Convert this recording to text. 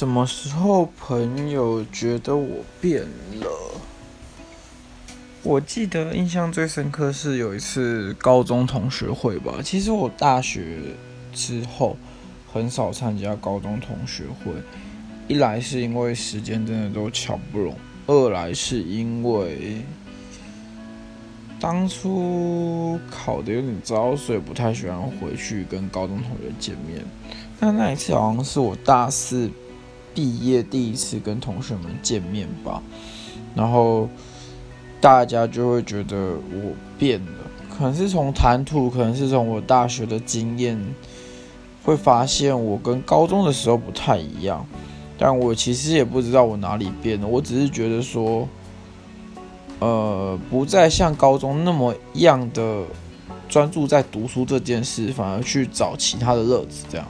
什么时候朋友觉得我变了？我记得印象最深刻是有一次高中同学会吧。其实我大学之后很少参加高中同学会，一来是因为时间真的都巧不拢，二来是因为当初考的有点糟，所以不太喜欢回去跟高中同学见面。那那一次好像是我大四毕业第一次跟同学们见面吧，然后。大家就会觉得我变了，可能是从谈吐，可能是从我大学的经验，会发现我跟高中的时候不太一样。但我其实也不知道我哪里变了，我只是觉得说，呃，不再像高中那么样的专注在读书这件事，反而去找其他的乐子，这样。